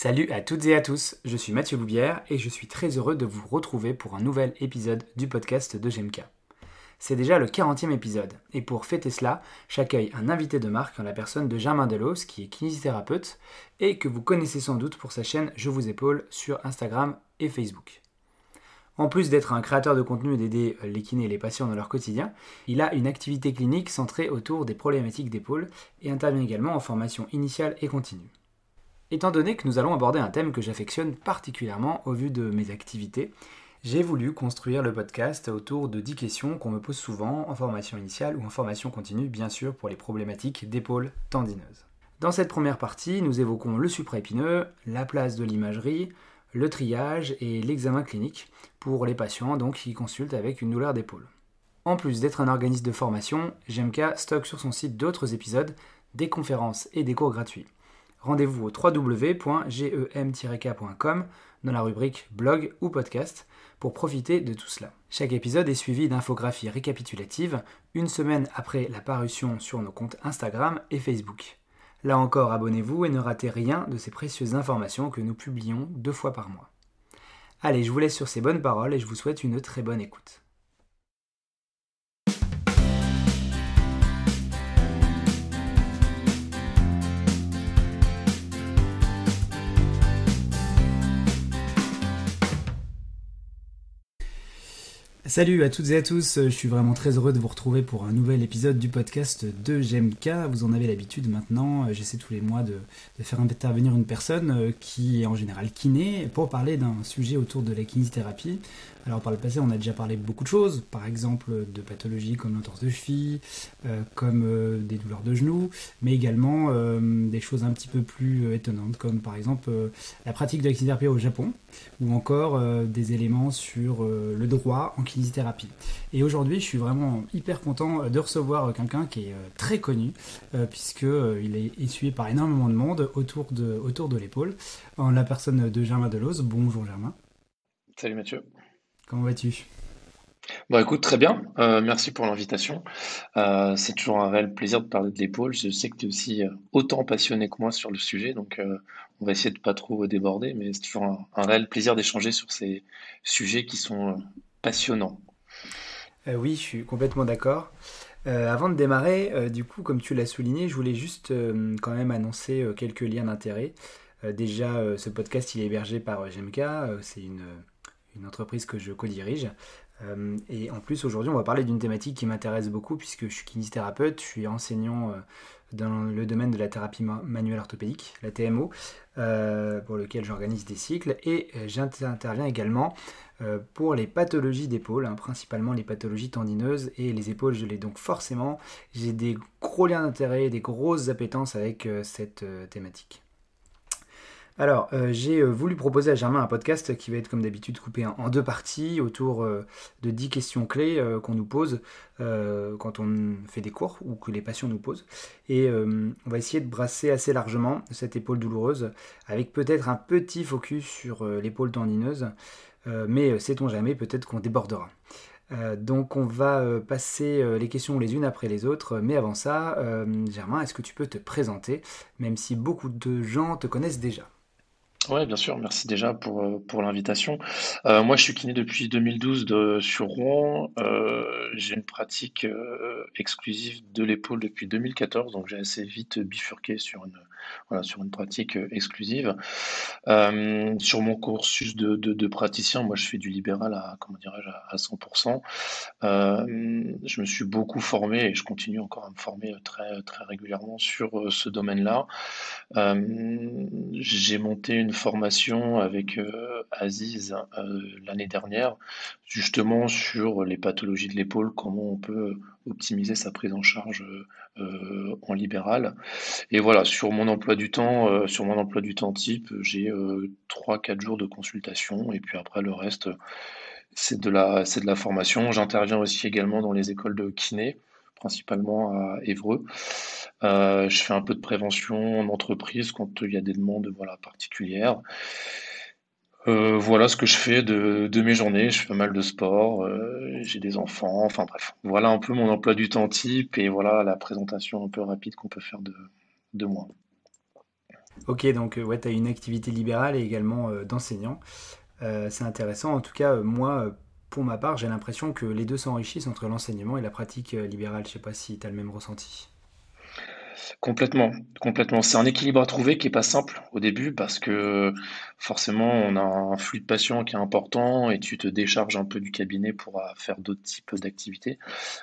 Salut à toutes et à tous, je suis Mathieu Loubière et je suis très heureux de vous retrouver pour un nouvel épisode du podcast de GMK. C'est déjà le 40e épisode et pour fêter cela, j'accueille un invité de marque en la personne de Germain Delos qui est kinésithérapeute et que vous connaissez sans doute pour sa chaîne Je vous épaule sur Instagram et Facebook. En plus d'être un créateur de contenu et d'aider les kinés et les patients dans leur quotidien, il a une activité clinique centrée autour des problématiques d'épaule et intervient également en formation initiale et continue. Étant donné que nous allons aborder un thème que j'affectionne particulièrement au vu de mes activités, j'ai voulu construire le podcast autour de 10 questions qu'on me pose souvent en formation initiale ou en formation continue, bien sûr pour les problématiques d'épaule tendineuse. Dans cette première partie, nous évoquons le supraépineux, la place de l'imagerie, le triage et l'examen clinique pour les patients donc, qui consultent avec une douleur d'épaule. En plus d'être un organisme de formation, GMK stocke sur son site d'autres épisodes, des conférences et des cours gratuits rendez-vous au www.gem-k.com dans la rubrique blog ou podcast pour profiter de tout cela. Chaque épisode est suivi d'infographies récapitulatives une semaine après la parution sur nos comptes Instagram et Facebook. Là encore, abonnez-vous et ne ratez rien de ces précieuses informations que nous publions deux fois par mois. Allez, je vous laisse sur ces bonnes paroles et je vous souhaite une très bonne écoute. Salut à toutes et à tous, je suis vraiment très heureux de vous retrouver pour un nouvel épisode du podcast de GMK. Vous en avez l'habitude maintenant, j'essaie tous les mois de, faire intervenir une personne euh, qui est en général kiné pour parler d'un sujet autour de la kinésithérapie. Alors par le passé, on a déjà parlé de beaucoup de choses, par exemple de pathologies comme l'entorse de cheville, euh, comme euh, des douleurs de genoux, mais également des choses un petit peu plus étonnantes, comme par exemple la pratique de la kinésithérapie au Japon, ou encore des éléments sur le droit en kinésithérapie et aujourd'hui, je suis vraiment hyper content de recevoir quelqu'un qui est euh, très connu, euh, puisqu'il euh, est essuyé par énormément de monde autour de, autour de l'épaule, en la personne de Germain Delos. Bonjour Germain. Salut Mathieu. Comment vas-tu? Bon, écoute, très bien. merci pour l'invitation. c'est toujours un réel plaisir de parler de l'épaule. Je sais que tu es aussi autant passionné que moi sur le sujet, donc on va essayer de pas trop déborder, mais c'est toujours un réel plaisir d'échanger sur ces sujets qui sont passionnant. Euh, oui, je suis complètement d'accord. Euh, avant de démarrer, euh, du coup, comme tu l'as souligné, je voulais juste quand même annoncer quelques liens d'intérêt. déjà, ce podcast, il est hébergé par GMK, c'est une, une, entreprise que je co-dirige. et en plus, aujourd'hui, on va parler d'une thématique qui m'intéresse beaucoup puisque je suis kinésithérapeute, je suis enseignant dans le domaine de la thérapie manuelle orthopédique, la TMO, pour lequel j'organise des cycles et j'interviens également euh, pour les pathologies d'épaule, hein, principalement les pathologies tendineuses et les épaules gelées. Donc forcément, j'ai des gros liens d'intérêt, des grosses appétences avec euh, cette euh, thématique. Alors, j'ai voulu proposer à Germain un podcast qui va être comme d'habitude coupé en, deux parties autour de 10 questions clés qu'on nous pose quand on fait des cours ou que les patients nous posent. Et on va essayer de brasser assez largement cette épaule douloureuse avec peut-être un petit focus sur l'épaule tendineuse. Euh, mais euh, sait-on jamais, peut-être qu'on débordera. Euh, donc on va passer les questions les unes après les autres, mais avant ça, Germain, est-ce que tu peux te présenter, même si beaucoup de gens te connaissent déjà? Oui, bien sûr. Merci déjà pour, pour l'invitation. moi, je suis kiné depuis 2012 de, sur Rouen. j'ai une pratique exclusive de l'épaule depuis 2014, donc j'ai assez vite bifurqué sur une, voilà, sur une pratique euh, exclusive. Euh, sur mon cursus de, de, praticien, moi je fais du libéral à, comment dirais-je, à 100%. Euh, je me suis beaucoup formé et je continue encore à me former très, très régulièrement sur ce domaine-là. j'ai monté une formation avec Aziz l'année dernière, justement sur les pathologies de l'épaule, comment on peut optimiser sa prise en charge euh, en libéral. Et voilà, sur mon emploi du temps, euh, sur mon emploi du temps type, j'ai euh, 3-4 jours de consultation et puis après le reste, c'est de la, c'est de la formation. J'interviens aussi également dans les écoles de kiné, principalement à Évreux. Euh, je fais un peu de prévention en entreprise quand il y a des demandes voilà, particulières. Euh, voilà ce que je fais de, mes journées. Je fais pas mal de sport, euh, j'ai des enfants, enfin bref. Voilà un peu mon emploi du temps type et voilà la présentation un peu rapide qu'on peut faire de, de moi. Ok, donc ouais, tu as une activité libérale et également d'enseignant. c'est intéressant. En tout cas, moi, pour ma part, j'ai l'impression que les deux s'enrichissent entre l'enseignement et la pratique libérale. Je sais pas si tu as le même ressenti. Complètement, complètement. C'est un équilibre à trouver qui est pas simple au début parce que forcément on a un flux de patients qui est important et tu te décharges un peu du cabinet pour euh, faire d'autres types d'activités.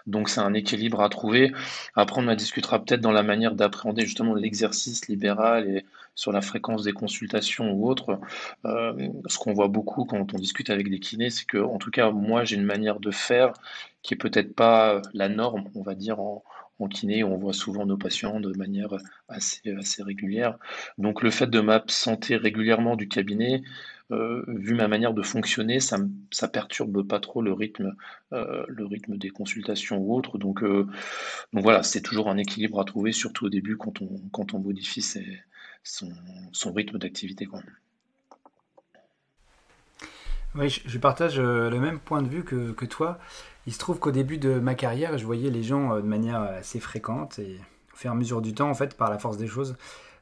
Donc c'est un équilibre à trouver. Après on en discutera peut-être dans la manière d'appréhender justement l'exercice libéral et sur la fréquence des consultations ou autre. Euh, ce qu'on voit beaucoup quand on discute avec des kinés, c'est que en tout cas moi j'ai une manière de faire qui est peut-être pas la norme, on va dire en en kiné, on voit souvent nos patients de manière assez, régulière. Donc le fait de m'absenter régulièrement du cabinet, euh, vu ma manière de fonctionner, ça, ça perturbe pas trop le rythme, euh, le rythme des consultations ou autres. Donc, euh, donc voilà, c'est toujours un équilibre à trouver, surtout au début quand on, modifie son, rythme d'activité. Oui, je partage le même point de vue que toi. Il se trouve qu'au début de ma carrière, je voyais les gens euh, de manière assez fréquente et au fur et à mesure du temps, en fait, par la force des choses,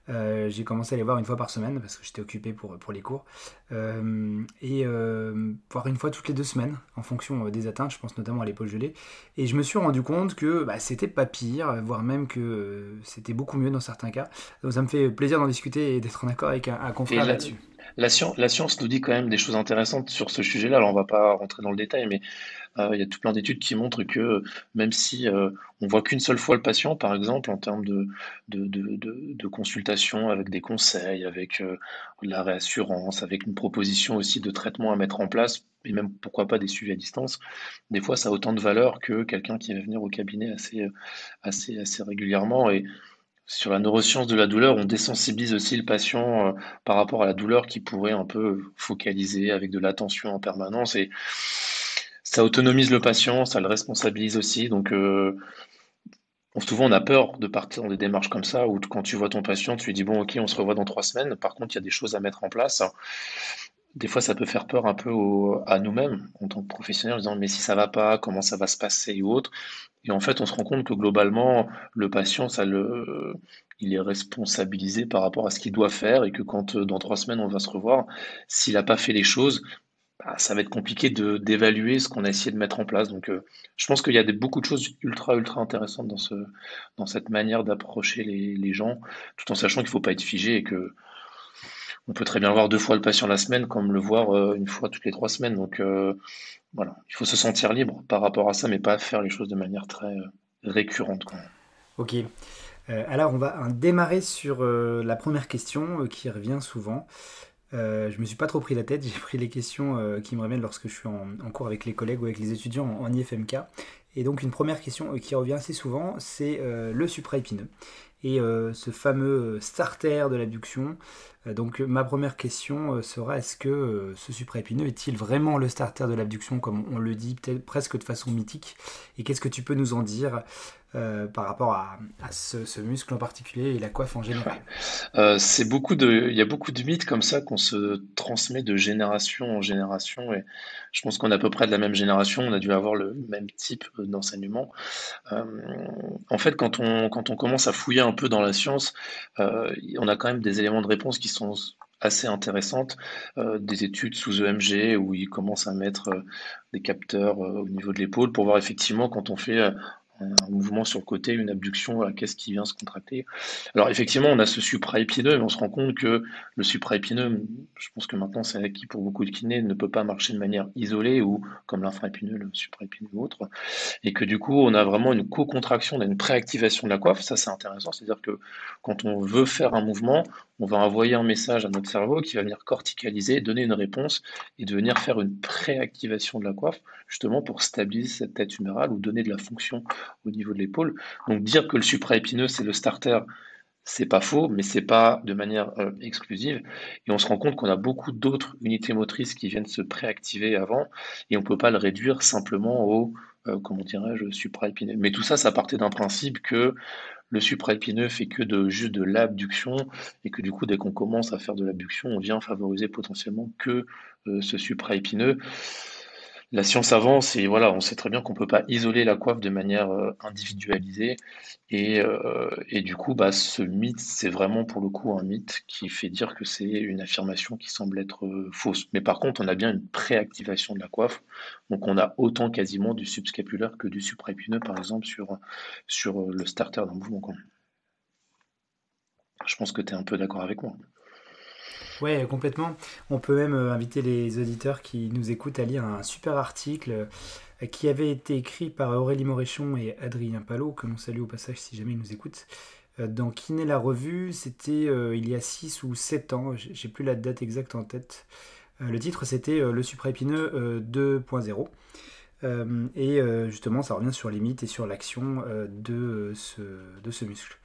euh, j'ai commencé à les voir une fois par semaine parce que j'étais occupé pour, pour les cours. Euh, et voir une fois toutes les deux semaines en fonction des atteintes, je pense notamment à l'épaule gelée. Et je me suis rendu compte que bah, c'était pas pire, voire même que c'était beaucoup mieux dans certains cas. Donc ça me fait plaisir d'en discuter et d'être en accord avec un, confrère là-dessus. La science, la science, nous dit quand même des choses intéressantes sur ce sujet-là. Alors on va pas rentrer dans le détail, mais euh, il y a tout plein d'études qui montrent que même si euh, on voit qu'une seule fois le patient, par exemple, en termes de, de, de, de, consultation avec des conseils, avec euh, la réassurance, avec une proposition aussi de traitement à mettre en place, et même pourquoi pas des suivis à distance, des fois ça a autant de valeur que quelqu'un qui va venir au cabinet assez, assez, assez régulièrement. Et sur la neuroscience de la douleur, on désensibilise aussi le patient par rapport à la douleur qui pourrait un peu focaliser avec de l'attention en permanence. Et ça autonomise le patient, ça le responsabilise aussi. Donc, euh, souvent, on a peur de partir dans des démarches comme ça, où quand tu vois ton patient, tu lui dis, bon, ok, on se revoit dans trois semaines. Par contre, il y a des choses à mettre en place. Des fois, ça peut faire peur un peu à nous-mêmes, en tant que professionnels, en disant, mais si ça va pas, comment ça va se passer ou autre. Et en fait, on se rend compte que globalement, le patient, il est responsabilisé par rapport à ce qu'il doit faire et que quand dans trois semaines on va se revoir, s'il n'a pas fait les choses, bah, ça va être compliqué de d'évaluer ce qu'on a essayé de mettre en place. Donc, euh, je pense qu'il y a beaucoup de choses ultra, ultra intéressantes dans, ce, dans cette manière d'approcher les, les, gens, tout en sachant qu'il ne faut pas être figé et que on peut très bien voir deux fois le patient la semaine, comme le voir euh, une fois toutes les trois semaines. Donc, euh, voilà, il faut se sentir libre par rapport à ça, mais pas faire les choses de manière très récurrente. Ok. alors, on va démarrer sur la première question qui revient souvent. Euh, je me suis pas trop pris la tête, j'ai pris les questions euh, qui me reviennent lorsque je suis en, cours avec les collègues ou avec les étudiants en, IFMK. Et donc une première question euh, qui revient assez souvent, c'est le supraépineux et ce fameux starter de l'abduction. donc ma première question sera est-ce que ce supraépineux est-il vraiment le starter de l'abduction comme on le dit presque de façon mythique? Et qu'est-ce que tu peux nous en dire? Euh, par rapport à, ce, muscle en particulier et la coiffe en général. Euh, c'est beaucoup de, Il y a beaucoup de mythes comme ça qu'on se transmet de génération en génération et je pense qu'on est à peu près de la même génération, on a dû avoir le même type d'enseignement. Euh, en fait, quand on, quand on commence à fouiller un peu dans la science, on a quand même des éléments de réponse qui sont assez intéressantes, des études sous EMG où ils commencent à mettre des capteurs au niveau de l'épaule pour voir effectivement quand on fait un mouvement sur le côté, une abduction, qu'est-ce qui vient se contracter. Alors effectivement, on a ce supraépineux, mais on se rend compte que le supraépineux, je pense que maintenant c'est acquis pour beaucoup de kinés, ne peut pas marcher de manière isolée ou comme l'infraépineux, le supraépineux ou autre, et que du coup on a vraiment une co-contraction, on a une préactivation de la coiffe, ça c'est intéressant, c'est-à-dire que quand on veut faire un mouvement, on va envoyer un message à notre cerveau qui va venir corticaliser, donner une réponse et de venir faire une préactivation de la coiffe, justement pour stabiliser cette tête humérale ou donner de la fonction au niveau de l'épaule. Donc dire que le supraépineux c'est le starter, c'est pas faux, mais c'est pas de manière euh, exclusive. Et on se rend compte qu'on a beaucoup d'autres unités motrices qui viennent se préactiver avant, et on peut pas le réduire simplement au, euh, comment dirais-je, supraépineux. Mais tout ça, ça partait d'un principe que le supraépineux fait que de juste de l'abduction et que du coup dès qu'on commence à faire de l'abduction on vient favoriser potentiellement que euh, ce supraépineux la science avance et voilà, on sait très bien qu'on peut pas isoler la coiffe de manière euh, individualisée et, euh, et du coup, bah, ce mythe, c'est vraiment pour le coup un mythe qui fait dire que c'est une affirmation qui semble être euh, fausse. Mais par contre, on a bien une préactivation de la coiffe, donc on a autant quasiment du subscapulaire que du supraépineux, par exemple, sur, sur le starter d'un mouvement. Je pense que tu es un peu d'accord avec moi. Ouais, complètement. On peut même euh, inviter les auditeurs qui nous écoutent à lire un super article euh, qui avait été écrit par Aurélie Moréchon et Adrien Palot, que l'on salue au passage si jamais ils nous écoutent. Euh, dans Kiné la revue, c'était il y a 6 ou 7 ans, j'ai plus la date exacte en tête. le titre c'était Le supraépineux 2.0. et justement, ça revient sur les mythes et sur l'action de, ce, de ce muscle.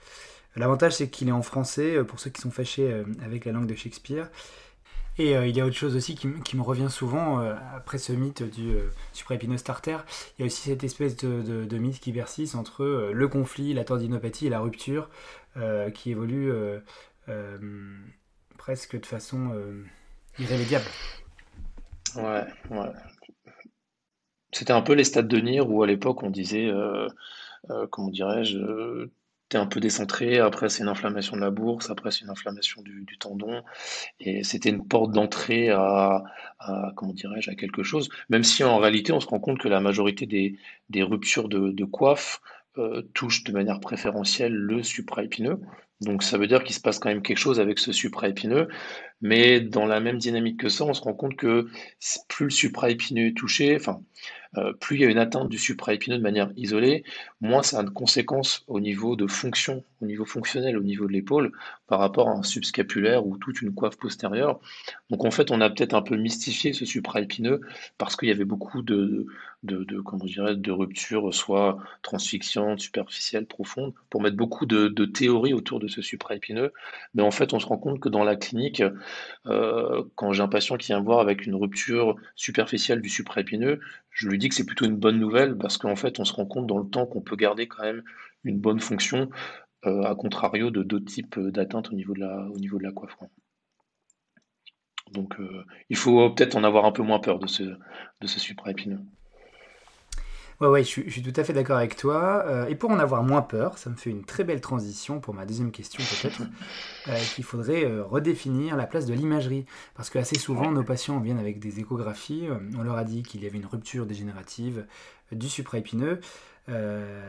L'avantage, c'est qu'il est en français, euh, pour ceux qui sont fâchés euh, avec la langue de Shakespeare. Et euh, il y a autre chose aussi qui, me revient souvent après ce mythe du supraépineux starter. Il y a aussi cette espèce de, mythe qui persiste entre le conflit, la tendinopathie et la rupture qui évolue presque de façon irrémédiable. Ouais, ouais. C'était un peu les stades de Nir où à l'époque on disait, comment dirais-je, un peu décentré, après c'est une inflammation de la bourse, après c'est une inflammation du, tendon, et c'était une porte d'entrée à, comment dirais-je, à quelque chose, même si en réalité on se rend compte que la majorité des, ruptures de, coiffe euh, touchent de manière préférentielle le supraépineux, donc ça veut dire qu'il se passe quand même quelque chose avec ce supraépineux, mais dans la même dynamique que ça, on se rend compte que plus le supraépineux est touché, enfin, euh, plus il y a une atteinte du supraépineux de manière isolée, moins ça a de conséquences au niveau de fonction, au niveau fonctionnel, au niveau de l'épaule, par rapport à un subscapulaire ou toute une coiffe postérieure. Donc en fait, on a peut-être un peu mystifié ce supraépineux parce qu'il y avait beaucoup de, de, de comment dirais, de ruptures, soit transfixiantes, superficielles, profondes, pour mettre beaucoup de, théories autour de ce supraépineux. Mais en fait, on se rend compte que dans la clinique, euh, quand j'ai un patient qui vient voir avec une rupture superficielle du supraépineux, je lui dis c'est plutôt une bonne nouvelle parce qu'en fait, on se rend compte dans le temps qu'on peut garder quand même une bonne fonction, euh, à contrario de d'autres types d'atteintes au niveau de la, au coiffe. Donc, euh, il faut peut-être en avoir un peu moins peur de ce, de ce supraépineux. Ouais, ouais, je suis, tout à fait d'accord avec toi. Euh, et pour en avoir moins peur, ça me fait une très belle transition pour ma deuxième question peut-être, euh, qu'il faudrait euh, redéfinir la place de l'imagerie. Parce que assez souvent, nos patients viennent avec des échographies. on leur a dit qu'il y avait une rupture dégénérative du supraépineux.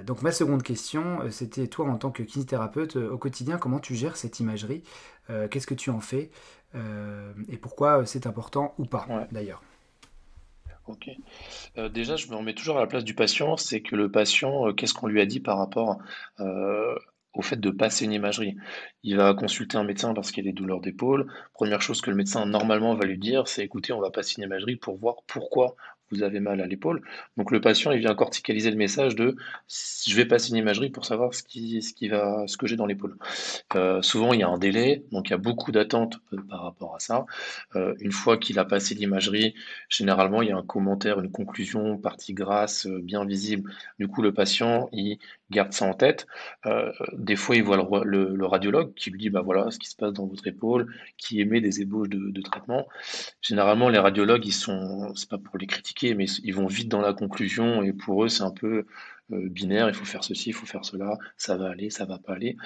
donc ma seconde question, c'était toi en tant que kinésithérapeute, au quotidien, comment tu gères cette imagerie? Qu'est-ce que tu en fais? Et pourquoi c'est important ou pas d'ailleurs? Ok. Euh, déjà, je me remets toujours à la place du patient. C'est que le patient, euh, qu'est-ce qu'on lui a dit par rapport euh, au fait de passer une imagerie? Il va consulter un médecin parce qu'il a des douleurs d'épaule. Première chose que le médecin normalement va lui dire, c'est écoutez, on va passer une imagerie pour voir pourquoi vous avez mal à l'épaule. Donc le patient, il vient corticaliser le message de je vais passer une imagerie pour savoir ce qui, ce qui va, ce que j'ai dans l'épaule. Euh, souvent, il y a un délai, donc il y a beaucoup d'attentes euh, par rapport à ça. Euh, une fois qu'il a passé l'imagerie, généralement, il y a un commentaire, une conclusion, partie grasse, bien visible. Du coup, le patient, il garde ça en tête. des fois, il voit le, radiologue qui lui dit bah voilà ce qui se passe dans votre épaule, qui émet des ébauches de, traitement. Généralement, les radiologues, ils sont, c'est pas pour les critiquer mais ils vont vite dans la conclusion et pour eux, c'est un peu euh, binaire, il faut faire ceci, il faut faire cela, ça va aller, ça va pas aller.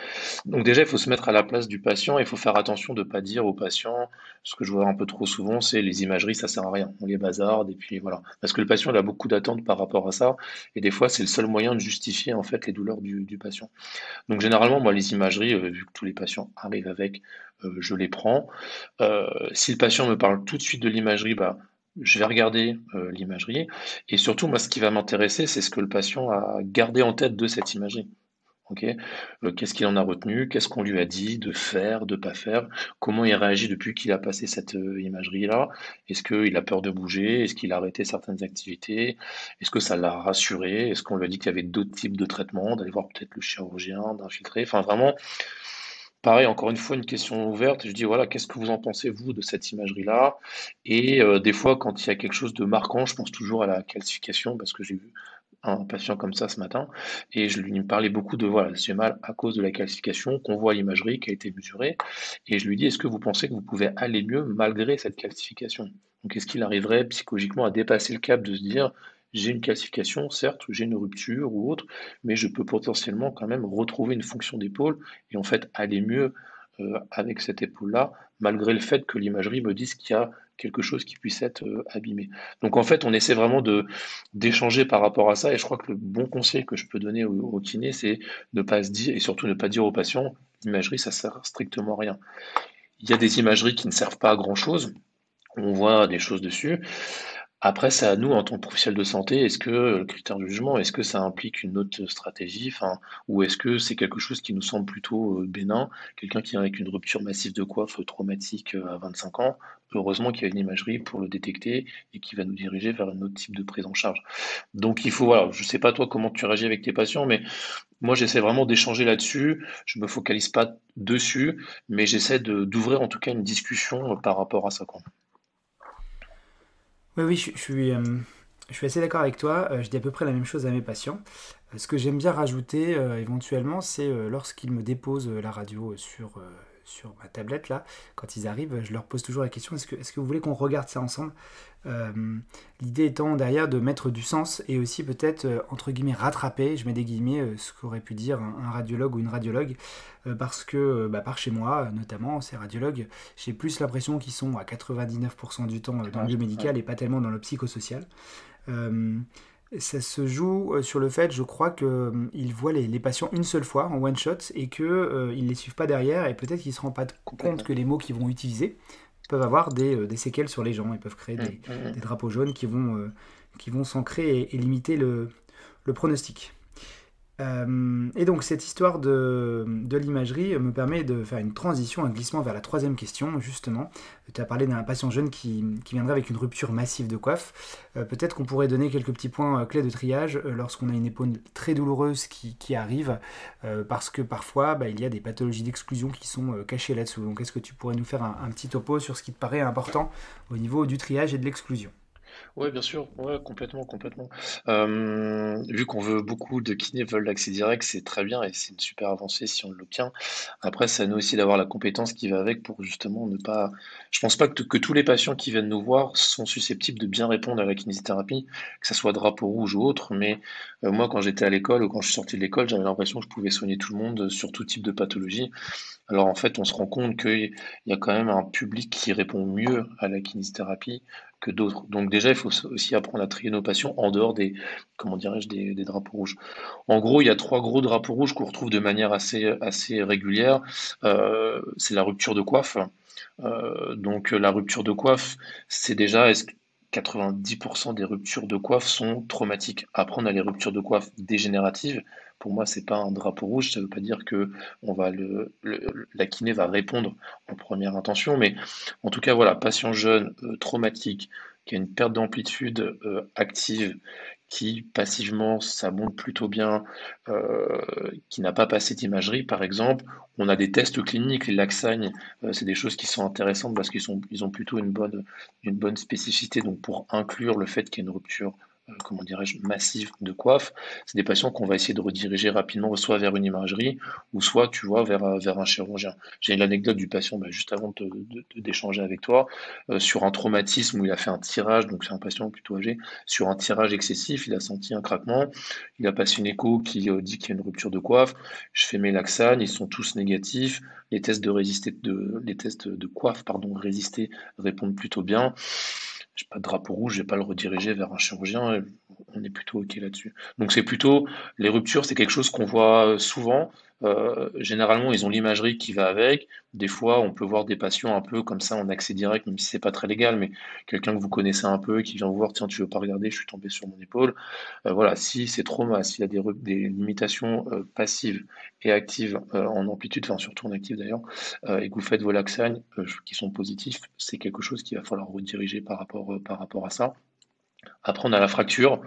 Donc déjà, il faut se mettre à la place du patient, il faut faire attention de ne pas dire au patient, ce que je vois un peu trop souvent, c'est les imageries, ça sert à rien, on les bazarde, et puis voilà. Parce que le patient il a beaucoup d'attentes par rapport à ça, et des fois, c'est le seul moyen de justifier en fait les douleurs du, patient. Donc généralement, moi, les imageries, euh, vu que tous les patients arrivent avec, euh, je les prends. si le patient me parle tout de suite de l'imagerie, bah, je vais regarder euh, l'imagerie. Et surtout, moi, ce qui va m'intéresser, c'est ce que le patient a gardé en tête de cette imagerie. Ok, euh, qu'est-ce qu'il en a retenu? Qu'est-ce qu'on lui a dit? De faire, de pas faire? Comment il réagit depuis qu'il a passé cette euh, imagerie-là? Est-ce qu'il a peur de bouger? Est-ce qu'il a arrêté certaines activités? Est-ce que ça l'a rassuré? Est-ce qu'on lui a dit qu'il y avait d'autres types de traitements? D'aller voir peut-être le chirurgien, d'infiltrer? Enfin, vraiment, Pareil, encore une fois, une question ouverte. Je dis, voilà, qu'est-ce que vous en pensez, vous, de cette imagerie-là? Et euh, des fois, quand il y a quelque chose de marquant, je pense toujours à la calcification, parce que j'ai vu un patient comme ça ce matin et je lui parlais beaucoup de voilà, j'ai mal à cause de la calcification qu'on voit l'imagerie qui a été mesurée et je lui dis est-ce que vous pensez que vous pouvez aller mieux malgré cette calcification Donc est-ce qu'il arriverait psychologiquement à dépasser le cap de se dire j'ai une calcification, certes, j'ai une rupture ou autre, mais je peux potentiellement quand même retrouver une fonction d'épaule et en fait aller mieux euh, avec cette épaule-là, malgré le fait que l'imagerie me dise qu'il y a quelque chose qui puisse être euh, abîmé. Donc en fait, on essaie vraiment d'échanger par rapport à ça, et je crois que le bon conseil que je peux donner au, kiné, c'est ne pas se dire, et surtout ne pas dire aux patients, l'imagerie, ça sert strictement à rien. Il y a des imageries qui ne servent pas à grand-chose, on voit des choses dessus, après, c'est à nous, en tant que professionnels de santé, est-ce que le critère de jugement, est-ce que ça implique une autre stratégie, ou est-ce que c'est quelque chose qui nous semble plutôt euh, bénin? Quelqu'un qui est avec une rupture massive de coiffe traumatique euh, à 25 ans, heureusement qu'il y a une imagerie pour le détecter et qui va nous diriger vers un autre type de prise en charge. Donc il faut, voilà, je sais pas toi comment tu réagis avec tes patients, mais moi j'essaie vraiment d'échanger là-dessus. Je me focalise pas dessus, mais j'essaie d'ouvrir en tout cas une discussion par rapport à ça. Oui, oui, je, suis, euh, je suis assez d'accord avec toi. Euh, je dis à peu près la même chose à mes patients. Euh, ce que j'aime bien rajouter éventuellement, c'est lorsqu'ils me déposent la radio sur, sur ma tablette, là, quand ils arrivent, je leur pose toujours la question est-ce que, est que vous voulez qu'on regarde ça ensemble? Euh, L'idée étant derrière de mettre du sens et aussi peut-être, euh, entre guillemets, rattraper, je mets des guillemets, euh, ce qu'aurait pu dire un, radiologue ou une radiologue, parce que bah, par chez moi, notamment, ces radiologues, j'ai plus l'impression qu'ils sont à 99% du temps dans le biomédical et pas tellement dans le psychosocial ça se joue euh, sur le fait, je crois, qu'ils euh, voient les, patients une seule fois en one shot et qu'ils euh, ne les suivent pas derrière et peut-être qu'ils ne se rendent pas compte que les mots qu'ils vont utiliser peuvent avoir des, séquelles sur les gens. Et peuvent créer mmh, mmh, des, drapeaux jaunes qui vont, qui vont s'ancrer et, limiter le pronostic. Euh, et donc cette histoire de, l'imagerie me permet de faire une transition, un glissement vers la troisième question, justement. Tu as parlé d'un patient jeune qui, viendrait avec une rupture massive de coiffe. Euh, peut-être qu'on pourrait donner quelques petits points euh, clés de triage lorsqu'on a une épaule très douloureuse qui, arrive, parce que parfois bah, il y a des pathologies d'exclusion qui sont cachées là-dessous. Donc est-ce que tu pourrais nous faire un petit topo sur ce qui te paraît important au niveau du triage et de l'exclusion? Ouais, bien sûr, ouais, complètement, complètement. Euh, vu qu'on veut beaucoup de kinés veulent l'accès direct, c'est très bien et c'est une super avancée si on l'obtient. Après, c'est à nous aussi d'avoir la compétence qui va avec pour justement ne pas. Je pense pas que, que tous les patients qui viennent nous voir sont susceptibles de bien répondre à la kinésithérapie, que ce soit drapeau rouge ou autre. Mais euh, moi, quand j'étais à l'école ou quand je suis sorti de l'école, j'avais l'impression que je pouvais soigner tout le monde sur tout type de pathologie. Alors en fait, on se rend compte qu'il y a quand même un public qui répond mieux à la kinésithérapie que d'autres. Donc déjà, il faut aussi apprendre à trier nos patients en dehors des, comment dirais-je, des, drapeaux rouges. En gros, il y a trois gros drapeaux rouges qu'on retrouve de manière assez, assez régulière. Euh, c'est la rupture de coiffe. Euh, donc la rupture de coiffe, c'est déjà, est-ce 90% des ruptures de coiffe sont traumatiques. Après, on a les ruptures de coiffe dégénératives. Pour moi, c'est pas un drapeau rouge. Ça ne veut pas dire que on va le, la kiné va répondre en première intention, mais en tout cas, voilà, patient jeune, euh, traumatique, qui a une perte d'amplitude euh, active, qui passivement ça monte plutôt bien, euh, qui n'a pas passé d'imagerie par exemple, on a des tests cliniques, les laxagnes, euh, c'est des choses qui sont intéressantes parce qu'ils ont plutôt une bonne, une bonne spécificité, donc pour inclure le fait qu'il y ait une rupture comment dirais-je, massif de coiffe, c'est des patients qu'on va essayer de rediriger rapidement, soit vers une imagerie, ou soit, tu vois, vers, vers un chirurgien. J'ai une anecdote du patient, bah, juste avant d'échanger avec toi, euh, sur un traumatisme où il a fait un tirage, donc c'est un patient plutôt âgé, sur un tirage excessif, il a senti un craquement, il a passé une écho qui euh, dit qu'il y a une rupture de coiffe, je fais mes laxanes, ils sont tous négatifs, les tests de, résister, de, les tests de coiffe pardon, résister répondent plutôt bien j'ai pas de drapeau rouge, je vais pas le rediriger vers un chirurgien, on est plutôt ok là-dessus. Donc c'est plutôt les ruptures, c'est quelque chose qu'on voit souvent. Euh, généralement, ils ont l'imagerie qui va avec. Des fois, on peut voir des patients un peu comme ça en accès direct, même si c'est pas très légal, mais quelqu'un que vous connaissez un peu, qui vient vous voir, tiens, tu veux pas regarder, je suis tombé sur mon épaule. Euh, voilà, si c'est trauma, s'il y a des, limitations euh, passives et actives en amplitude, enfin surtout en active d'ailleurs, et que vous faites vos laxagnes qui sont positifs, c'est quelque chose qu'il va falloir rediriger par rapport, par rapport à ça. Après, on a la fracture.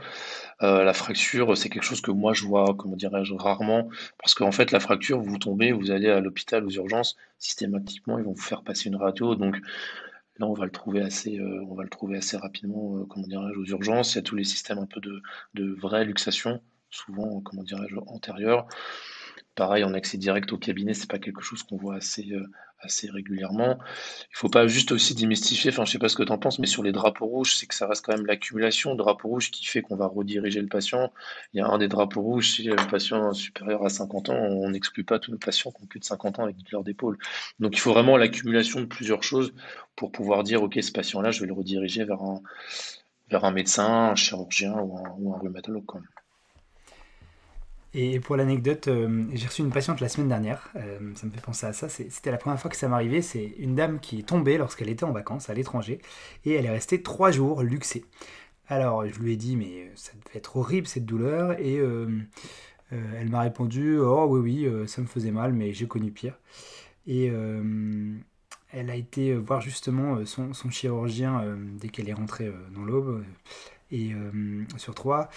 Euh, la fracture, c'est quelque chose que moi je vois, comment dirais-je, rarement, parce qu'en fait, la fracture, vous tombez, vous allez à l'hôpital aux urgences, systématiquement, ils vont vous faire passer une radio. Donc, Là, on va le trouver assez, on va le trouver assez rapidement, comment dirais-je, aux urgences. Il y a tous les systèmes un peu de, de vraie luxation, souvent, comment dirais-je, antérieure. Pareil, en accès direct au cabinet, c'est pas quelque chose qu'on voit assez, euh, assez régulièrement. Il faut pas juste aussi démystifier, enfin je sais pas ce que tu en penses, mais sur les drapeaux rouges, c'est que ça reste quand même l'accumulation de drapeaux rouges qui fait qu'on va rediriger le patient. Il y a un des drapeaux rouges, si le patient est supérieur à 50 ans, on n'exclut pas tous nos patients qui ont plus de 50 ans avec douleur d'épaule. Donc il faut vraiment l'accumulation de plusieurs choses pour pouvoir dire, ok, ce patient-là, je vais le rediriger vers un, vers un médecin, un chirurgien ou un, ou un rhumatologue. Et pour l'anecdote, euh, j'ai reçu une patiente la semaine dernière, euh, ça me fait penser à ça, c'était la première fois que ça m'arrivait, c'est une dame qui est tombée lorsqu'elle était en vacances à l'étranger, et elle est restée trois jours luxée. Alors je lui ai dit, mais ça devait être horrible cette douleur, et euh, elle m'a répondu, oh oui, oui, ça me faisait mal, mais j'ai connu pire. Et elle a été voir justement son chirurgien dès qu'elle est rentrée dans l'aube, et sur trois,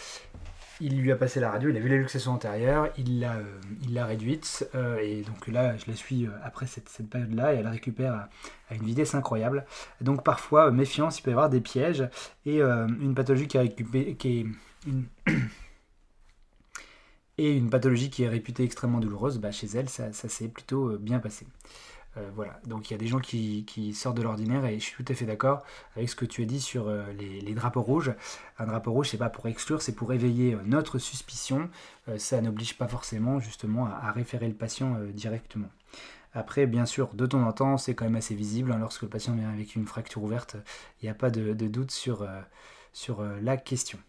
il lui a passé la radio, il a vu la luxation antérieure, il l'a, euh, il l'a réduite, euh, et donc là, je la suis euh, après cette, cette période-là, et elle récupère à, une vitesse incroyable. Donc parfois, méfiance, il peut y avoir des pièges, et une pathologie qui, a qui est une... pathologie qui est réputée extrêmement douloureuse, bah, chez elle, ça s'est plutôt bien passé. Euh, voilà, donc il y a des gens qui, sortent de l'ordinaire et je suis tout à fait d'accord avec ce que tu as dit sur euh, les, drapeaux rouges. Un drapeau rouge, c'est pas pour exclure, c'est pour éveiller euh, notre suspicion. ça n'oblige pas forcément justement à, référer le patient directement. Après, bien sûr, de temps en temps, c'est quand même assez visible. Hein, lorsque le patient vient avec une fracture ouverte, il n'y a pas de, doute sur, sur la question.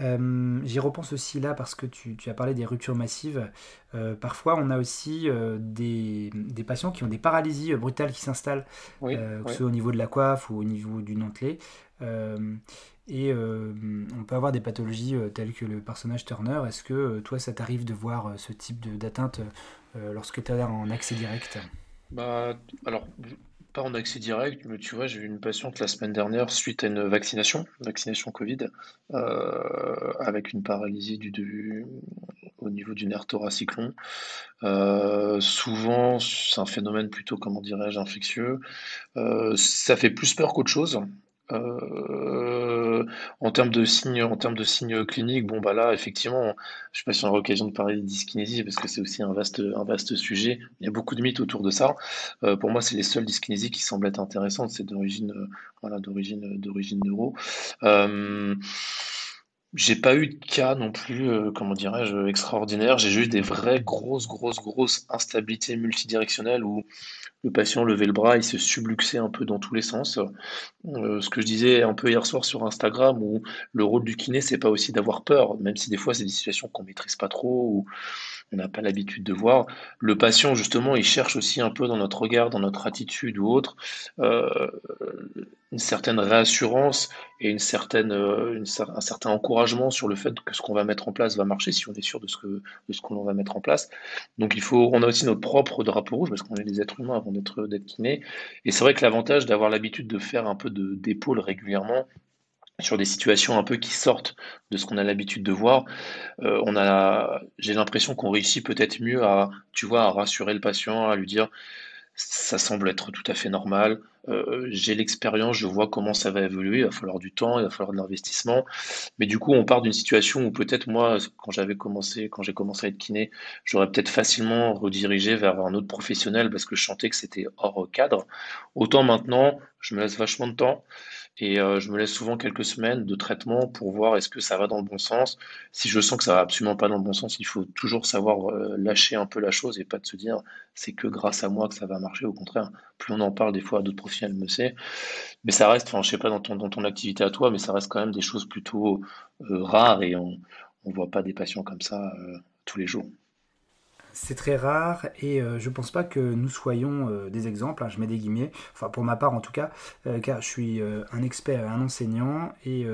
Euh, j'y repense aussi là parce que tu, as parlé des ruptures massives. Euh, parfois, on a aussi euh, des, patients qui ont des paralysies brutales qui s'installent, que ce soit au niveau de la coiffe ou au niveau du dentelé. et on peut avoir des pathologies telles que le personnage Turner. Est-ce que toi, ça t'arrive de voir ce type d'atteinte lorsque tu es en accès direct? Bah, alors, pas en accès direct, mais tu vois, j'ai eu une patiente la semaine dernière suite à une vaccination, vaccination Covid, euh, avec une paralysie du, au niveau du nerf thoracique. Euh, souvent, c'est un phénomène plutôt, comment dirais-je, infectieux. Euh, ça fait plus peur qu'autre chose. Euh, en termes de signes, en termes de signes cliniques, bon bah là effectivement, je sais pas si on aura l'occasion de parler de dyskinésie parce que c'est aussi un vaste, un vaste sujet. Il y a beaucoup de mythes autour de ça. Euh, pour moi, c'est les seules dyskinésies qui semblent être intéressantes. C'est d'origine, euh, voilà, d'origine, d'origine neuro. J'ai pas eu de cas non plus, comment dirais-je, extraordinaire. J'ai juste des vraies grosses, grosses, grosses instabilités multidirectionnelles où le patient levait le bras, il se subluxait un peu dans tous les sens. Euh, ce que je disais un peu hier soir sur Instagram, où le rôle du kiné, c'est pas aussi d'avoir peur, même si des fois c'est des situations qu'on maîtrise pas trop ou on n'a pas l'habitude de voir. Le patient, justement, il cherche aussi un peu dans notre regard, dans notre attitude ou autre, euh, une certaine réassurance et une certaine, euh, un certain encouragement sur le fait que ce qu'on va mettre en place va marcher, si on est sûr de ce que de ce qu'on va mettre en place. Donc il faut, on a aussi notre propre drapeau rouge parce qu'on est des êtres humains avant d'être d'être kiné. Et c'est vrai que l'avantage d'avoir l'habitude de faire un peu de d'épaule régulièrement, sur des situations un peu qui sortent de ce qu'on a l'habitude de voir. Euh, on a, j'ai l'impression qu'on réussit peut-être mieux à, tu vois, à rassurer le patient, à lui dire ça semble être tout à fait normal. Euh, j'ai l'expérience, je vois comment ça va évoluer. Il va falloir du temps, il va falloir de l'investissement. Mais du coup, on part d'une situation où peut-être moi, quand j'avais commencé, quand j'ai commencé à être kiné, j'aurais peut-être facilement redirigé vers un autre professionnel parce que je sentais que c'était hors cadre. Autant maintenant, je me laisse vachement de temps. Et euh, je me laisse souvent quelques semaines de traitement pour voir est-ce que ça va dans le bon sens. Si je sens que ça va absolument pas dans le bon sens, il faut toujours savoir euh, lâcher un peu la chose et pas de se dire c'est que grâce à moi que ça va marcher. Au contraire, plus on en parle des fois, d'autres professionnels me sait. Mais ça reste, enfin, je sais pas dans ton, dans ton activité à toi, mais ça reste quand même des choses plutôt euh, rares et on ne voit pas des patients comme ça tous les jours. C'est très rare et euh, je pense pas que nous soyons euh, des exemples, hein, je mets des guillemets, enfin pour ma part en tout cas, euh, car je suis un expert, un enseignant et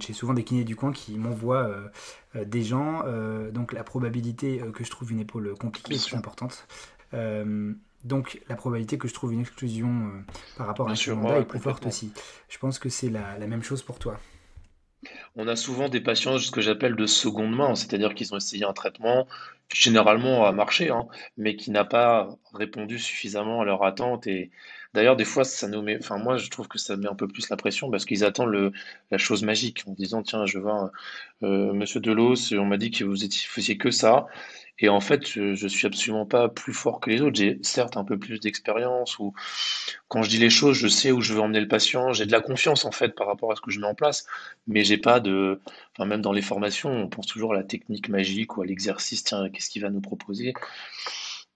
j'ai souvent des kinés du coin qui m'envoient des gens, donc la probabilité que je trouve une épaule compliquée est importante. donc la probabilité que je trouve une exclusion par rapport à un mandat est plus forte aussi. Je pense que c'est la même chose pour toi. On a souvent des patients, ce que j'appelle de seconde main, c'est-à-dire qu'ils ont essayé un traitement qui généralement a marché, hein, mais qui n'a pas répondu suffisamment à leur attente et D'ailleurs, des fois, ça nous met, enfin, moi, je trouve que ça met un peu plus la pression parce qu'ils attendent la chose magique en disant, tiens, je vois euh, Monsieur Delos, on m'a dit que vous faisiez que ça. Et en fait, je, je suis absolument pas plus fort que les autres. J'ai certes un peu plus d'expérience ou quand je dis les choses, je sais où je veux emmener le patient. J'ai de la confiance en fait par rapport à ce que je mets en place, mais j'ai pas de, enfin même dans les formations, on pense toujours à la technique magique ou à l'exercice. Tiens, qu'est-ce qu'il va nous proposer?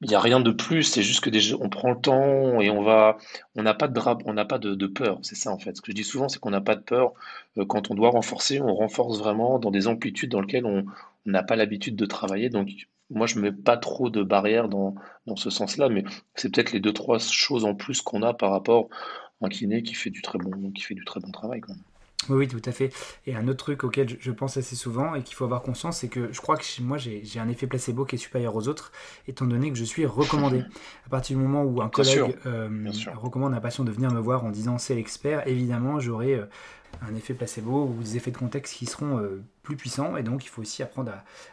Il n'y a rien de plus, c'est juste que on prend le temps et on va, on n'a pas de drap, on n'a pas de, peur, c'est ça en fait. Ce que je dis souvent, c'est qu'on n'a pas de peur euh, quand on doit renforcer, on renforce vraiment dans des amplitudes dans lesquelles on n'a pas l'habitude de travailler. Donc moi, je mets pas trop de barrières dans, ce sens-là, mais c'est peut-être les deux trois choses en plus qu'on a par rapport à un kiné qui fait du très bon, qui fait du très bon travail. Oui, oui, tout à fait. Et un autre truc auquel je pense assez souvent et qu'il faut avoir conscience, c'est que je crois que moi j'ai un effet placebo qui est supérieur aux autres, étant donné que je suis recommandé. À partir du moment où un collègue euh, recommande à un patient de venir me voir en disant c'est l'expert, évidemment j'aurai euh, un effet placebo ou des effets de contexte qui seront euh, plus puissants. Et donc il faut aussi apprendre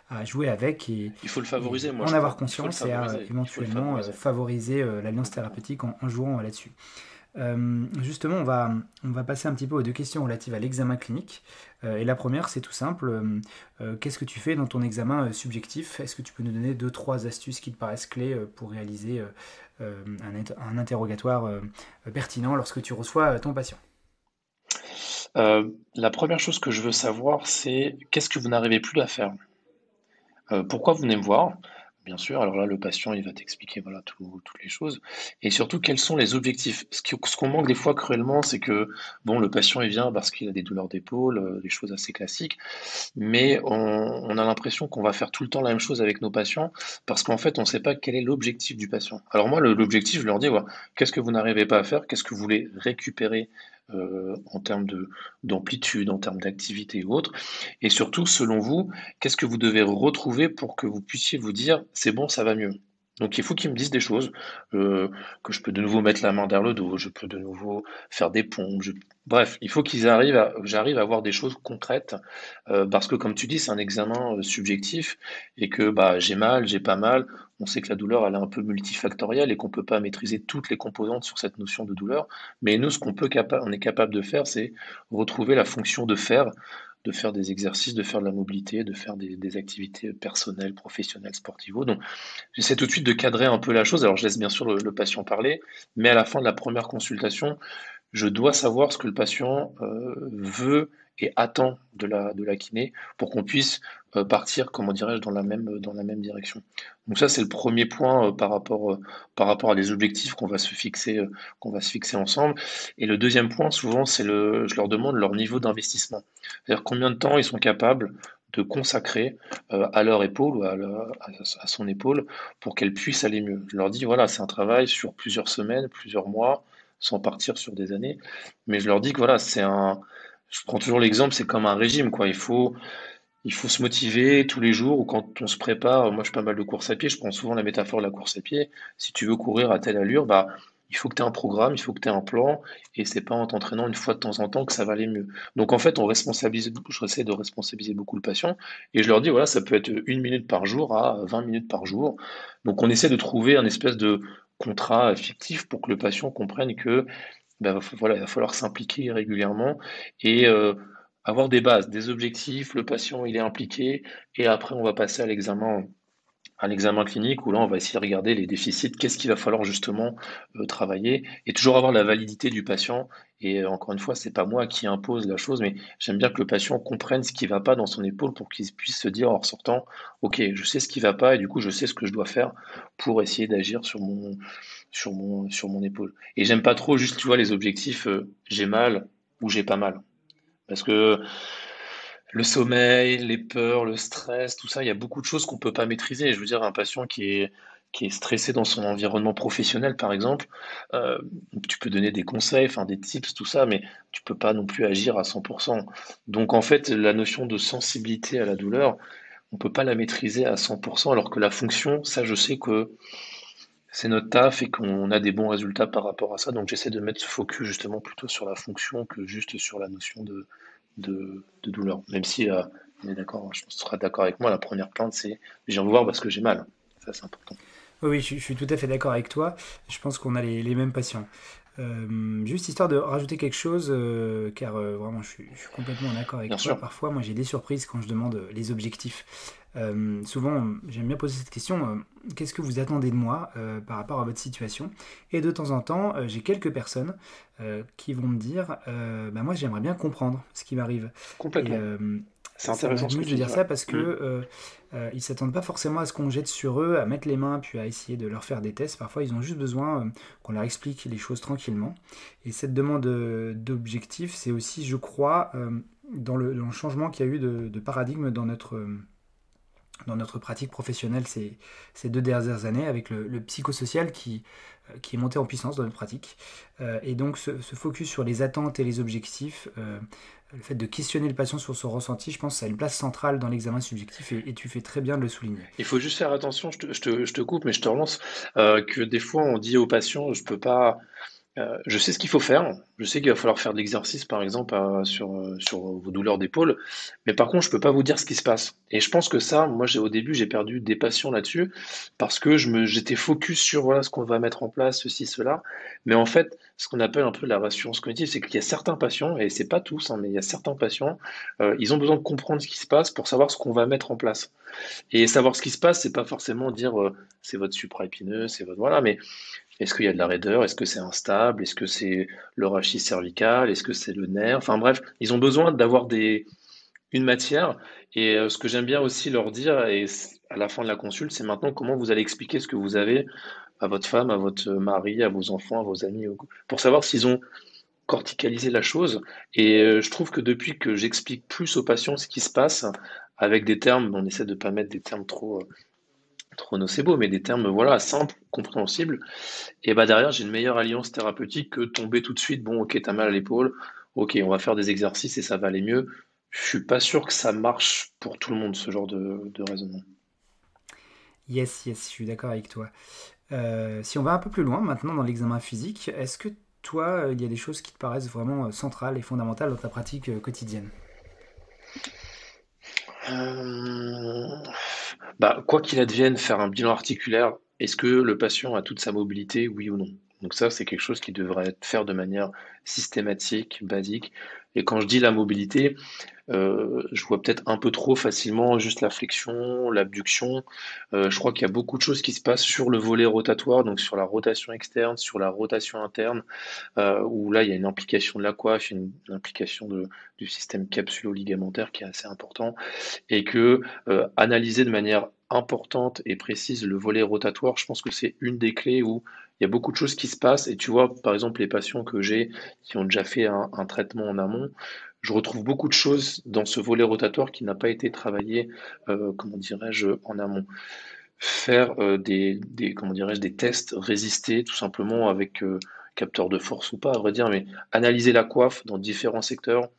à, jouer avec et il faut le favoriser, moi, en avoir conscience et à éventuellement favoriser l'alliance thérapeutique en jouant là-dessus. Euh, justement, on va, on va passer un petit peu aux deux questions relatives à l'examen clinique. Euh, et la première, c'est tout simple. Euh, qu'est-ce que tu fais dans ton examen subjectif? Est-ce que tu peux nous donner deux, trois astuces qui te paraissent clés pour réaliser un, interrogatoire pertinent lorsque tu reçois ton patient? La première chose que je veux savoir, c'est qu'est-ce que vous n'arrivez plus à faire? Pourquoi vous venez me voir? Bien sûr, alors là, le patient, il va t'expliquer voilà, toutes les choses. Et surtout, quels sont les objectifs? Ce qu'on manque des fois cruellement, c'est que bon, le patient, il vient parce qu'il a des douleurs d'épaule, euh, des choses assez classiques, mais on, a l'impression qu'on va faire tout le temps la même chose avec nos patients parce qu'en fait, on ne sait pas quel est l'objectif du patient. Alors moi, l'objectif, je leur dis, voilà, qu'est-ce que vous n'arrivez pas à faire? Qu'est-ce que vous voulez récupérer euh, en termes d'amplitude, en termes d'activité ou autre. Et surtout, selon vous, qu'est-ce que vous devez retrouver pour que vous puissiez vous dire c'est bon, ça va mieux? Donc il faut qu'ils me disent des choses, euh, que je peux de nouveau mettre la main derrière le dos, je peux de nouveau faire des pompes. Bref, il faut qu'ils arrivent j'arrive à avoir des choses concrètes, euh, parce que comme tu dis, c'est un examen subjectif et que bah j'ai mal, j'ai pas mal. On sait que la douleur elle est un peu multifactorielle et qu'on peut pas maîtriser toutes les composantes sur cette notion de douleur. Mais nous, ce qu'on peut on est capable de faire, c'est retrouver la fonction de faire de faire des exercices, de faire de la mobilité, de faire des, activités personnelles, professionnelles, sportives. Donc, j'essaie tout de suite de cadrer un peu la chose. Alors, je laisse bien sûr le, patient parler, mais à la fin de la première consultation, je dois savoir ce que le patient euh, veut et attend de la, de la kiné pour qu'on puisse euh, partir, comment dirais-je, dans la même, dans la même direction. Donc ça, c'est le premier point euh, par, rapport, par rapport à des objectifs qu'on va se fixer, qu'on va se fixer ensemble. Et le deuxième point, souvent, c'est le, je leur demande leur niveau d'investissement. C'est-à-dire combien de temps ils sont capables de consacrer à leur épaule ou à, à son épaule pour qu'elle puisse aller mieux. Je leur dis, voilà, c'est un travail sur plusieurs semaines, plusieurs mois, sans partir sur des années. Mais je leur dis que voilà, c'est un, je prends toujours l'exemple, c'est comme un régime, quoi. Il faut, se motiver tous les jours ou quand on se prépare. Moi, je fais pas mal de course à pied. Je prends souvent la métaphore de la course à pied. Si tu veux courir à telle allure, bah, il faut que tu aies un programme, il faut que tu aies un plan, et c'est pas en t'entraînant une fois de temps en temps que ça va aller mieux. Donc en fait, on responsabilise, je essaie de responsabiliser beaucoup le patient, et je leur dis, voilà, ça peut être une minute par jour à 20 minutes par jour. Donc on essaie de trouver un espèce de contrat fictif pour que le patient comprenne que ben, il va falloir s'impliquer régulièrement et euh, avoir des bases, des objectifs, le patient il est impliqué, et après on va passer à l'examen à l'examen clinique où là on va essayer de regarder les déficits, qu'est-ce qu'il va falloir justement euh, travailler et toujours avoir la validité du patient. Et euh, encore une fois, c'est pas moi qui impose la chose, mais j'aime bien que le patient comprenne ce qui va pas dans son épaule pour qu'il puisse se dire en ressortant, ok, je sais ce qui va pas et du coup je sais ce que je dois faire pour essayer d'agir sur mon épaule. Et j'aime pas trop juste tu vois les objectifs, euh, j'ai mal ou j'ai pas mal, parce que le sommeil, les peurs, le stress, tout ça, il y a beaucoup de choses qu'on peut pas maîtriser. Je veux dire, un patient qui est, stressé dans son environnement professionnel, par exemple, euh, tu peux donner des conseils, enfin des tips, tout ça, mais tu peux pas non plus agir à 100%. Donc en fait, la notion de sensibilité à la douleur, on peut pas la maîtriser à 100%, alors que la fonction, ça, je sais que c'est notre taf et qu'on a des bons résultats par rapport à ça. Donc j'essaie de mettre ce focus justement plutôt sur la fonction que juste sur la notion de, de, douleur. Même si, euh, on est d'accord, je pense que tu seras d'accord avec moi, la première plainte, c'est je viens vous voir parce que j'ai mal. Ça, c'est important. Oui, je, suis tout à fait d'accord avec toi. Je pense qu'on a les, mêmes patients. juste histoire de rajouter quelque chose, car vraiment je suis, complètement d'accord avec toi. Parfois, moi j'ai des surprises quand je demande les objectifs. Souvent, j'aime bien poser cette question qu'est-ce que vous attendez de moi par rapport à votre situation? Et de temps en temps, j'ai quelques personnes qui vont me dire bah, moi j'aimerais bien comprendre ce qui m'arrive. Complètement. C'est intéressant de dire ça parce que mm. euh, euh, ils s'attendent pas forcément à ce qu'on jette sur eux, à mettre les mains, puis à essayer de leur faire des tests. Parfois, ils ont juste besoin euh, qu'on leur explique les choses tranquillement. Et cette demande d'objectif, c'est aussi, je crois, dans le, changement qu'il y a eu de, paradigme dans notre dans notre pratique professionnelle ces, ces deux dernières années avec le, psychosocial qui, qui est monté en puissance dans notre pratique. et donc ce, focus sur les attentes et les objectifs, le fait de questionner le patient sur son ressenti, je pense que ça a une place centrale dans l'examen subjectif et, tu fais très bien de le souligner. Il faut juste faire attention, je te, coupe, mais je te relance, euh, que des fois on dit aux patients, je peux pas, euh, je sais ce qu'il faut faire. Je sais qu'il va falloir faire de l'exercice, par exemple, sur, euh, sur vos douleurs d'épaule. Mais par contre, je ne peux pas vous dire ce qui se passe. Et je pense que ça, moi, au début, j'ai perdu des patients là-dessus parce que j'étais focus sur voilà, ce qu'on va mettre en place, ceci, cela. Mais en fait, ce qu'on appelle un peu la rassurance cognitive, c'est qu'il y a certains patients, et c'est pas tous, hein, mais il y a certains patients, euh, ils ont besoin de comprendre ce qui se passe pour savoir ce qu'on va mettre en place. Et savoir ce qui se passe, c'est pas forcément dire c'est votre supraépineux, c'est votre voilà, mais est-ce qu'il y a de la raideur? Est-ce que c'est instable? Est-ce que c'est le rachis cervical? Est-ce que c'est le nerf? Enfin bref, ils ont besoin d'avoir une matière. Et euh, ce que j'aime bien aussi leur dire, et à la fin de la consulte, c'est maintenant comment vous allez expliquer ce que vous avez à votre femme, à votre mari, à vos enfants, à vos amis, pour savoir s'ils ont corticalisé la chose. Et euh, je trouve que depuis que j'explique plus aux patients ce qui se passe, avec des termes, on essaie de ne pas mettre des termes trop euh, trop nocebo, mais des termes voilà simples, compréhensibles. Et bah derrière, j'ai une meilleure alliance thérapeutique que tomber tout de suite. Bon, ok, t'as mal à l'épaule. Ok, on va faire des exercices et ça va aller mieux. Je suis pas sûr que ça marche pour tout le monde ce genre de, raisonnement. Yes, yes, je suis d'accord avec toi. Euh, si on va un peu plus loin maintenant dans l'examen physique, est-ce que toi, il y a des choses qui te paraissent vraiment euh, centrales et fondamentales dans ta pratique euh, quotidienne? Bah, quoi qu'il advienne, faire un bilan articulaire, est-ce que le patient a toute sa mobilité, oui ou non? Donc ça, c'est quelque chose qui devrait être fait de manière systématique, basique. Et quand je dis la mobilité, euh, je vois peut-être un peu trop facilement juste la flexion, l'abduction. Euh, je crois qu'il y a beaucoup de choses qui se passent sur le volet rotatoire, donc sur la rotation externe, sur la rotation interne, euh, où là il y a une implication de la coiffe, une, implication du système capsulo-ligamentaire qui est assez important, et que analyser de manière importante et précise le volet rotatoire, je pense que c'est une des clés où il y a beaucoup de choses qui se passent. Et tu vois, par exemple, les patients que j'ai qui ont déjà fait un, traitement en amont, je retrouve beaucoup de choses dans ce volet rotatoire qui n'a pas été travaillé, euh, comment dirais-je, en amont. Faire euh, des, comment dirais-je, des tests résistés, tout simplement avec euh, capteur de force ou pas, à vrai dire, mais analyser la coiffe dans différents secteurs,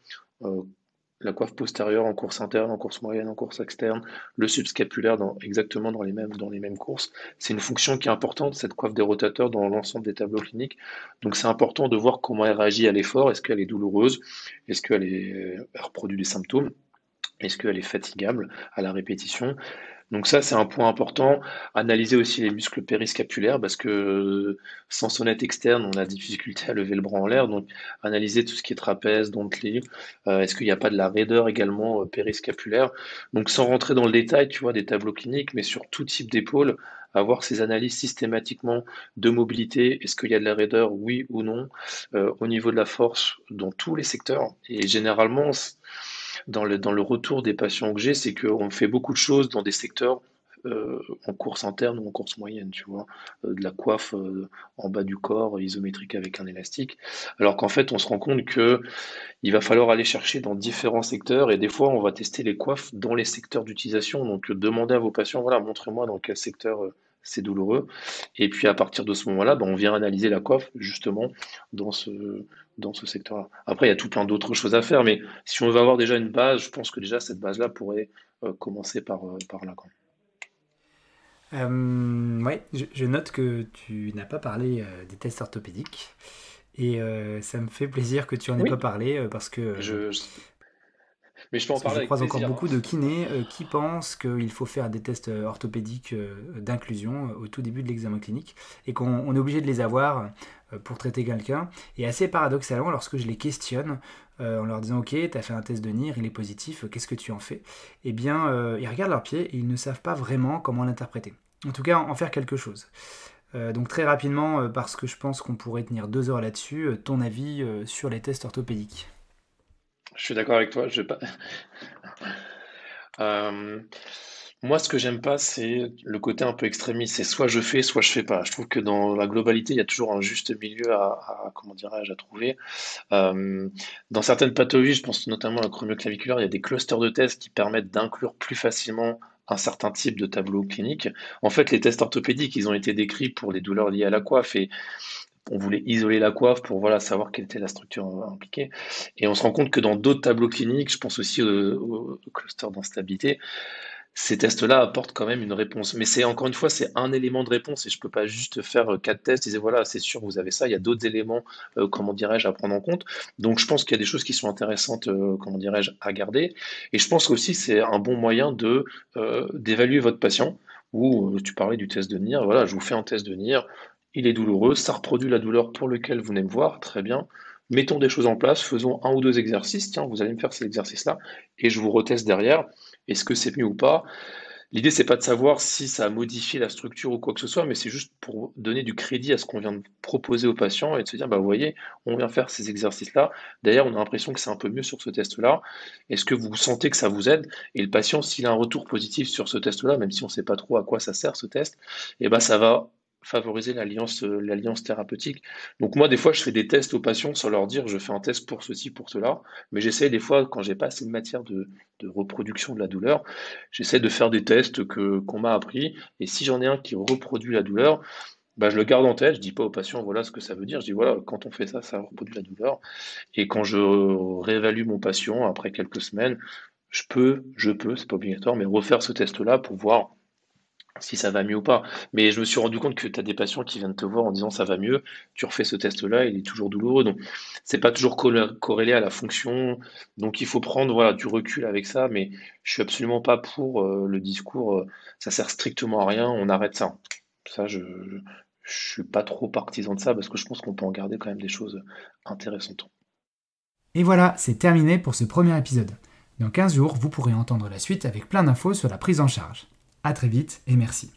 la coiffe postérieure en course interne, en course moyenne, en course externe, le subscapulaire dans, exactement dans les mêmes, dans les mêmes courses. C'est une fonction qui est importante, cette coiffe des rotateurs, dans l'ensemble des tableaux cliniques. Donc c'est important de voir comment elle réagit à l'effort. Est-ce qu'elle est douloureuse? Est-ce qu'elle est, reproduit des symptômes? Est-ce qu'elle est fatigable à la répétition? Donc ça, c'est un point important. Analyser aussi les muscles périscapulaires parce que sans sonnette externe, on a des difficultés à lever le bras en l'air. Donc analyser tout ce qui est trapèze, dentelé. Euh, Est-ce qu'il n'y a pas de la raideur également euh, périscapulaire? Donc sans rentrer dans le détail, tu vois, des tableaux cliniques, mais sur tout type d'épaule, avoir ces analyses systématiquement de mobilité. Est-ce qu'il y a de la raideur, oui ou non euh, Au niveau de la force, dans tous les secteurs. Et généralement, dans le, dans le retour des patients que j'ai, c'est qu'on fait beaucoup de choses dans des secteurs euh, en course interne ou en course moyenne, tu vois, euh, de la coiffe euh, en bas du corps isométrique avec un élastique, alors qu'en fait on se rend compte que il va falloir aller chercher dans différents secteurs et des fois on va tester les coiffes dans les secteurs d'utilisation, donc demandez à vos patients, voilà, montrez-moi dans quel secteur c'est douloureux, et puis à partir de ce moment-là, ben, on vient analyser la coiffe justement dans ce, dans ce secteur-là. Après, il y a tout plein d'autres choses à faire, mais si on veut avoir déjà une base, je pense que déjà cette base-là pourrait euh, commencer par, euh, par là. Euh, ouais, je, note que tu n'as pas parlé des tests orthopédiques. Et ça me fait plaisir que tu en aies pas parlé parce que. Je, Mais je peux en parler. Je croise encore beaucoup de kinés qui pensent qu'il faut faire des tests orthopédiques d'inclusion au tout début de l'examen clinique et qu'on est obligé de les avoir pour traiter quelqu'un. Et assez paradoxalement, lorsque je les questionne, en leur disant ok, tu as fait un test de NIR, il est positif, qu'est-ce que tu en fais? Eh bien, ils regardent leurs pieds et ils ne savent pas vraiment comment l'interpréter. En tout cas, en faire quelque chose. Euh, donc très rapidement, euh, parce que je pense qu'on pourrait tenir deux heures là-dessus, euh, ton avis sur les tests orthopédiques Je suis d'accord avec toi. Je pas... moi, ce que j'aime pas, c'est le côté un peu extrémiste. C'est soit je fais, soit je fais pas. Je trouve que dans la globalité, il y a toujours un juste milieu à, comment dirais-je, à trouver. dans certaines pathologies, je pense notamment à la chromio-claviculaire, il y a des clusters de tests qui permettent d'inclure plus facilement un certain type de tableau clinique. En fait, les tests orthopédiques, ils ont été décrits pour les douleurs liées à la coiffe et on voulait isoler la coiffe pour voilà, savoir quelle était la structure impliquée. Et on se rend compte que dans d'autres tableaux cliniques, je pense aussi au, cluster d'instabilité, ces tests-là apportent quand même une réponse. Mais c'est encore une fois, c'est un élément de réponse et je ne peux pas juste faire euh, quatre tests et dire voilà, c'est sûr, vous avez ça. Il y a d'autres éléments, euh, comment dirais-je, à prendre en compte. Donc je pense qu'il y a des choses qui sont intéressantes, euh, comment dirais-je, à garder. Et je pense aussi c'est un bon moyen de d'évaluer votre patient. Ou tu parlais du test de NIR. Voilà, je vous fais un test de NIR. Il est douloureux, ça reproduit la douleur pour lequel vous venez me voir, très bien. Mettons des choses en place, faisons un ou deux exercices. Tiens, vous allez me faire ces exercices-là et je vous reteste derrière. Est-ce que c'est mieux ou pas? L'idée, c'est pas de savoir si ça a modifié la structure ou quoi que ce soit, mais c'est juste pour donner du crédit à ce qu'on vient de proposer aux patients et de se dire, bah, vous voyez, on vient faire ces exercices-là. D'ailleurs, on a l'impression que c'est un peu mieux sur ce test-là. Est-ce que vous sentez que ça vous aide? Et le patient, s'il a un retour positif sur ce test-là, même si on ne sait pas trop à quoi ça sert ce test, eh ben, ça va favoriser l'alliance euh, l'alliance thérapeutique. Donc moi des fois je fais des tests aux patients sans leur dire je fais un test pour ceci pour cela, mais j'essaie des fois quand j'ai pas assez de matière de, reproduction de la douleur, j'essaie de faire des tests que qu'on m'a appris. Et si j'en ai un qui reproduit la douleur, bah, je le garde en tête, je dis pas aux patients voilà ce que ça veut dire, je dis voilà quand on fait ça ça reproduit la douleur. Et quand je réévalue mon patient après quelques semaines, je peux je peux c'est pas obligatoire mais refaire ce test là pour voir si ça va mieux ou pas. Mais je me suis rendu compte que tu as des patients qui viennent te voir en disant ça va mieux, tu refais ce test-là, il est toujours douloureux. Donc, c'est pas toujours corrélé à la fonction. Donc, il faut prendre voilà, du recul avec ça, mais je suis absolument pas pour euh, le discours euh, ça sert strictement à rien, on arrête ça. Ça, je, je suis pas trop partisan de ça parce que je pense qu'on peut en garder quand même des choses intéressantes. Et voilà, c'est terminé pour ce premier épisode. Dans 15 jours, vous pourrez entendre la suite avec plein d'infos sur la prise en charge. A très vite et merci.